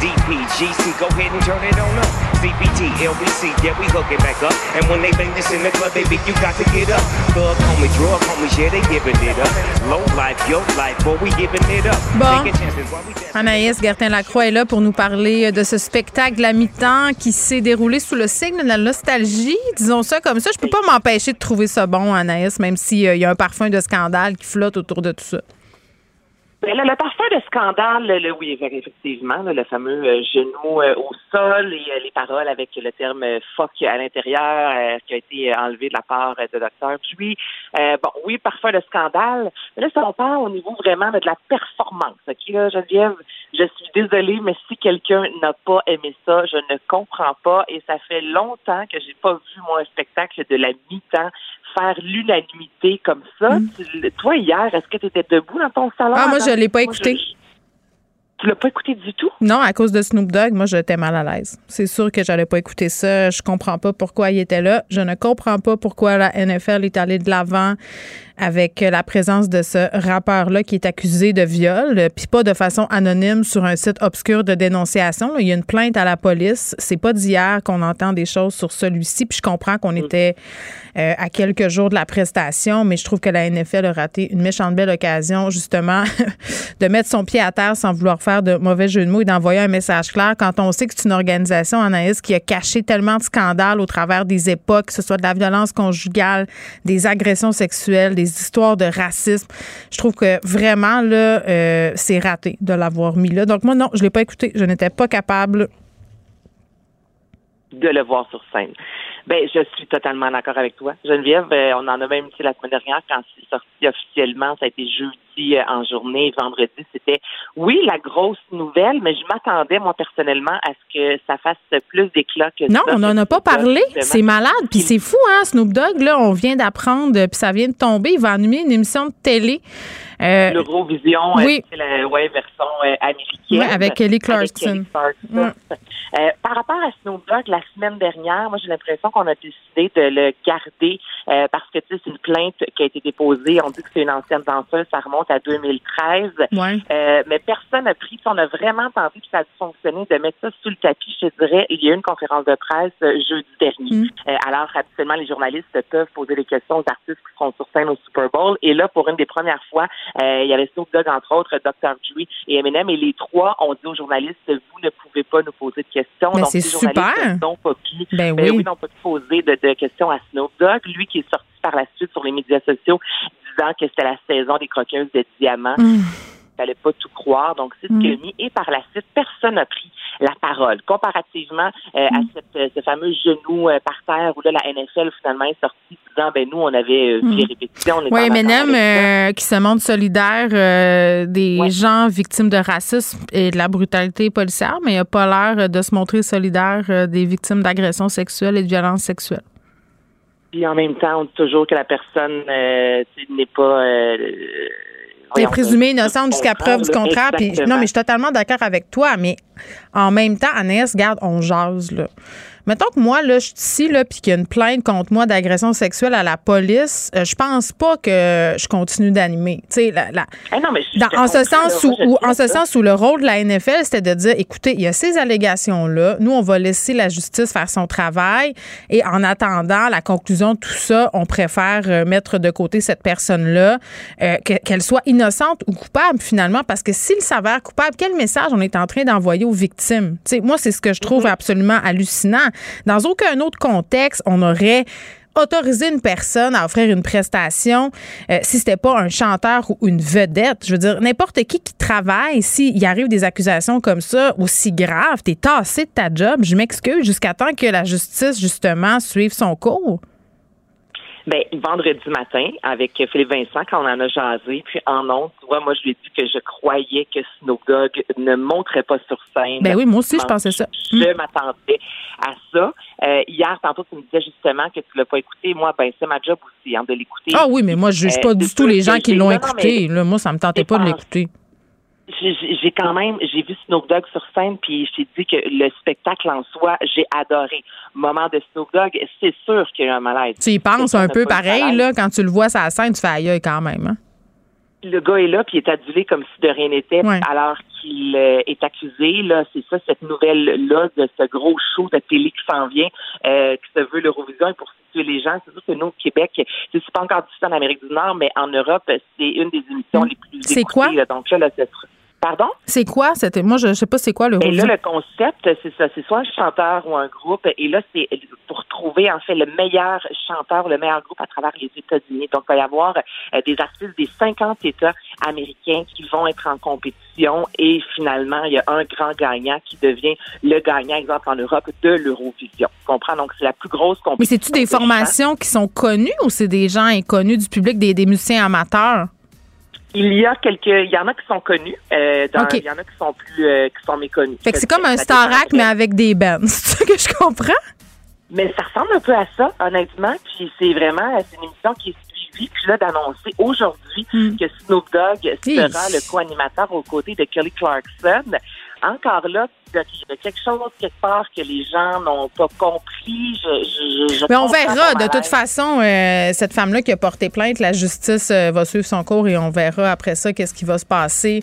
DPGC, go ahead and turn it on up. CPT, LBC, yeah, we hook it back up. And when they bang this in the club, baby, you got to get up. Thug homies, drug homies, yeah, they giving it up. Low life, yo life, boy, we giving it up. Bon. Anaïs Gertin-Lacroix est là pour nous parler de ce spectacle à mi-temps qui s'est déroulé sous le signe de la nostalgie, disons ça comme ça. Je peux pas m'empêcher de trouver ça bon, Anaïs, même s'il y a un parfum de scandale qui flotte autour de tout ça. Ben là, le parfum de scandale, le, oui, effectivement, là, le fameux euh, genou euh, au sol et euh, les paroles avec le terme euh, fuck à l'intérieur euh, qui a été euh, enlevé de la part euh, de Dr. Puis, euh, bon, oui, parfum de scandale. Mais là, ça on parle au niveau vraiment là, de la performance. OK, là, Geneviève, je suis désolée, mais si quelqu'un n'a pas aimé ça, je ne comprends pas. Et ça fait longtemps que j'ai pas vu, moi, un spectacle de la mi-temps faire l'unanimité comme ça. Tu- toi, hier, est-ce que tu étais debout dans ton salon? Ah, moi, je l'ai pas moi, écouté. je- Tu pas écouté du tout? Non, à cause de Snoop Dogg, moi, j'étais mal à l'aise. C'est sûr que j'allais pas écouter ça. Je comprends pas pourquoi il était là. Je ne comprends pas pourquoi la NFL est allée de l'avant avec la présence de ce rappeur-là qui est accusé de viol, puis pas de façon anonyme sur un site obscur de dénonciation. Il y a une plainte à la police. C'est pas d'hier qu'on entend des choses sur celui-ci, puis je comprends qu'on était euh, à quelques jours de la prestation, mais je trouve que la NFL a raté une méchante belle occasion, justement, de mettre son pied à terre sans vouloir faire de mauvais jeu de mots et d'envoyer un message clair quand on sait que c'est une organisation, Anaïs, qui a caché tellement de scandales au travers des époques, que ce soit de la violence conjugale, des agressions sexuelles, des histoires de racisme. Je trouve que vraiment, là, euh, c'est raté de l'avoir mis là. Donc, moi, non, je l'ai pas écouté. Je n'étais pas capable. de le voir sur scène. Ben, je suis totalement d'accord avec toi. Geneviève, euh, on en a même dit la semaine dernière quand c'est sorti officiellement, ça a été jeudi euh, en journée, vendredi, c'était oui la grosse nouvelle, mais je m'attendais moi personnellement à ce que ça fasse plus d'éclat que Non, ça. on n'en a pas parlé. C'est malade. Puis c'est fou, hein, Snoop Dogg, là, on vient d'apprendre, puis ça vient de tomber. Il va animer une émission de télé. Euh, L'Eurovision, Oui. euh, c'est la ouais, version euh, américaine. Ouais, avec Kelly Clarkson. Kelly Clarkson. Ouais. Euh, par rapport à Snoop Dogg, la semaine dernière, moi j'ai l'impression qu'on a décidé de le garder euh, parce que tu sais, c'est une plainte qui a été déposée. On dit que c'est une ancienne danseuse, ça remonte à 2013. ouais. Euh, mais personne n'a pris. On a vraiment tenté, puis ça a dû fonctionner, de mettre ça sous le tapis. Je dirais, il y a eu une conférence de presse jeudi dernier. Mm. Euh, alors, habituellement, les journalistes peuvent poser des questions aux artistes qui seront sur scène au Super Bowl. Et là, pour une des premières fois, il y avait Snoop Dogg, entre autres, Dr. Dre et Eminem. Et les trois ont dit aux journalistes, vous ne pouvez pas nous poser de questions. Mais Donc, c'est les journalistes n'ont pas pu Ben ben oui. oui, n'ont pas pu poser de, de questions à Snoop Dogg. Lui qui est sorti par la suite sur les médias sociaux disant que c'était la saison des croqueuses de diamants. Mmh. Il fallait pas tout croire. Donc, c'est ce qu'il a mis. Et par la suite, personne n'a pris la parole. Comparativement euh, à cette, euh, ce fameux genou euh, par terre où là, la NFL finalement est sortie disant, ben nous, on avait euh, vu les répétitions. On Oui, euh, qui se montre solidaire des Ouais. gens victimes de racisme et de la brutalité policière, mais il n'a pas l'air de se montrer solidaire des victimes d'agressions sexuelles et de violences sexuelles. Puis en même temps, on dit toujours que la personne n'est pas... T'es de- innocente jusqu'à preuve du contraire. Puis, non, mais je suis totalement d'accord avec toi, mais en même temps, Anaïs, garde, on jase, là. Mettons que moi, là, je suis ici, là, puis qu'il y a une plainte contre moi d'agression sexuelle à la police, euh, je pense pas que je continue d'animer. Tu sais, la, la- Ah non, mais je- dans- je en ce sens où, en ce sens où le rôle de la NFL, c'était de dire, écoutez, il y a ces allégations-là, nous, on va laisser la justice faire son travail, et en attendant la conclusion de tout ça, on préfère euh, mettre de côté cette personne-là, euh, que- qu'elle soit innocente ou coupable finalement, parce que s'il s'avère coupable, quel message on est en train d'envoyer aux victimes? Tu sais, moi, c'est ce que je trouve absolument hallucinant. Dans aucun autre contexte, on aurait autoriser une personne à offrir une prestation euh, si c'était pas un chanteur ou une vedette. Je veux dire, n'importe qui qui travaille, s'il arrive des accusations comme ça, aussi graves, t'es tassé de ta job, je m'excuse, jusqu'à temps que la justice, justement, suive son cours. Ben, vendredi matin, avec Philippe Vincent, quand on en a jasé, puis en honte, tu vois, moi, je lui ai dit que je croyais que Dogg ne monterait pas sur scène. Ben oui, moi aussi, je pensais ça. Je m'attendais à ça. Euh, hier, tantôt, tu me disais justement que tu l'as pas écouté. Moi, ben, c'est ma job aussi, hein, de l'écouter. Ah oui, mais moi, je juge Euh, pas du tout les gens qui l'ont non, non, écouté. Là, moi, ça me tentait pas de l'écouter. J'ai j'ai quand même, j'ai vu Snoop Dogg sur scène, puis je t'ai dit que le spectacle en soi, j'ai adoré. Moment de Snoop Dogg, c'est sûr qu'il y a eu un malaise. Tu y penses un peu pareil, là, quand tu le vois sur la scène, tu fais aïe quand même. Hein? le gars est là, puis il est adulé comme si de rien n'était, Ouais. alors qu'il euh, est accusé. Là, c'est ça, cette nouvelle-là de ce gros show de télé qui s'en vient, euh, qui se veut l'Eurovision. Et pour situer les gens, c'est sûr que nous, au Québec, c'est pas encore diffusé en Amérique du Nord, mais en Europe, c'est une des émissions les plus. C'est écoutées. quoi? là. Donc là, là, c'est- Pardon? C'est quoi? C'était, moi, je, je sais pas c'est quoi le Et là, le concept, c'est ça. C'est soit un chanteur ou un groupe. Et là, c'est pour trouver, en fait, le meilleur chanteur, le meilleur groupe à travers les États-Unis. Donc, il va y avoir euh, des artistes des 50 États américains qui vont être en compétition. Et finalement, il y a un grand gagnant qui devient le gagnant, exemple, en Europe, de l'Eurovision. Tu comprends? Donc, c'est la plus grosse Mais compétition. c'est-tu des formations qui sont connues ou c'est des gens inconnus du public, des, des musiciens amateurs? Il y a quelques, il y en a qui sont connus, euh, dans- il y en a qui sont plus, euh, qui sont méconnus. Fait que c'est comme un Starac, mais avec des bands. C'est ça que je comprends? Mais ça ressemble un peu à ça, honnêtement. Puis c'est vraiment, c'est une émission qui est suivie. Puis là, d'annoncer aujourd'hui Hmm. que Snoop Dogg sera le co-animateur aux côtés de Kelly Clarkson. Encore là, il y a quelque chose quelque part que les gens n'ont pas compris. Je, je, je Mais on verra. De toute façon, euh, cette femme-là qui a porté plainte, la justice euh, va suivre son cours et on verra après ça qu'est-ce qui va se passer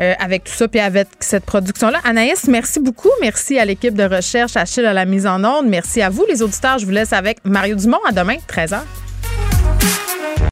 euh, avec tout ça puis avec cette production-là. Anaïs, merci beaucoup. Merci à l'équipe de recherche, à Achille à la mise en onde. Merci à vous, les auditeurs. Je vous laisse avec Mario Dumont. À demain, 13h.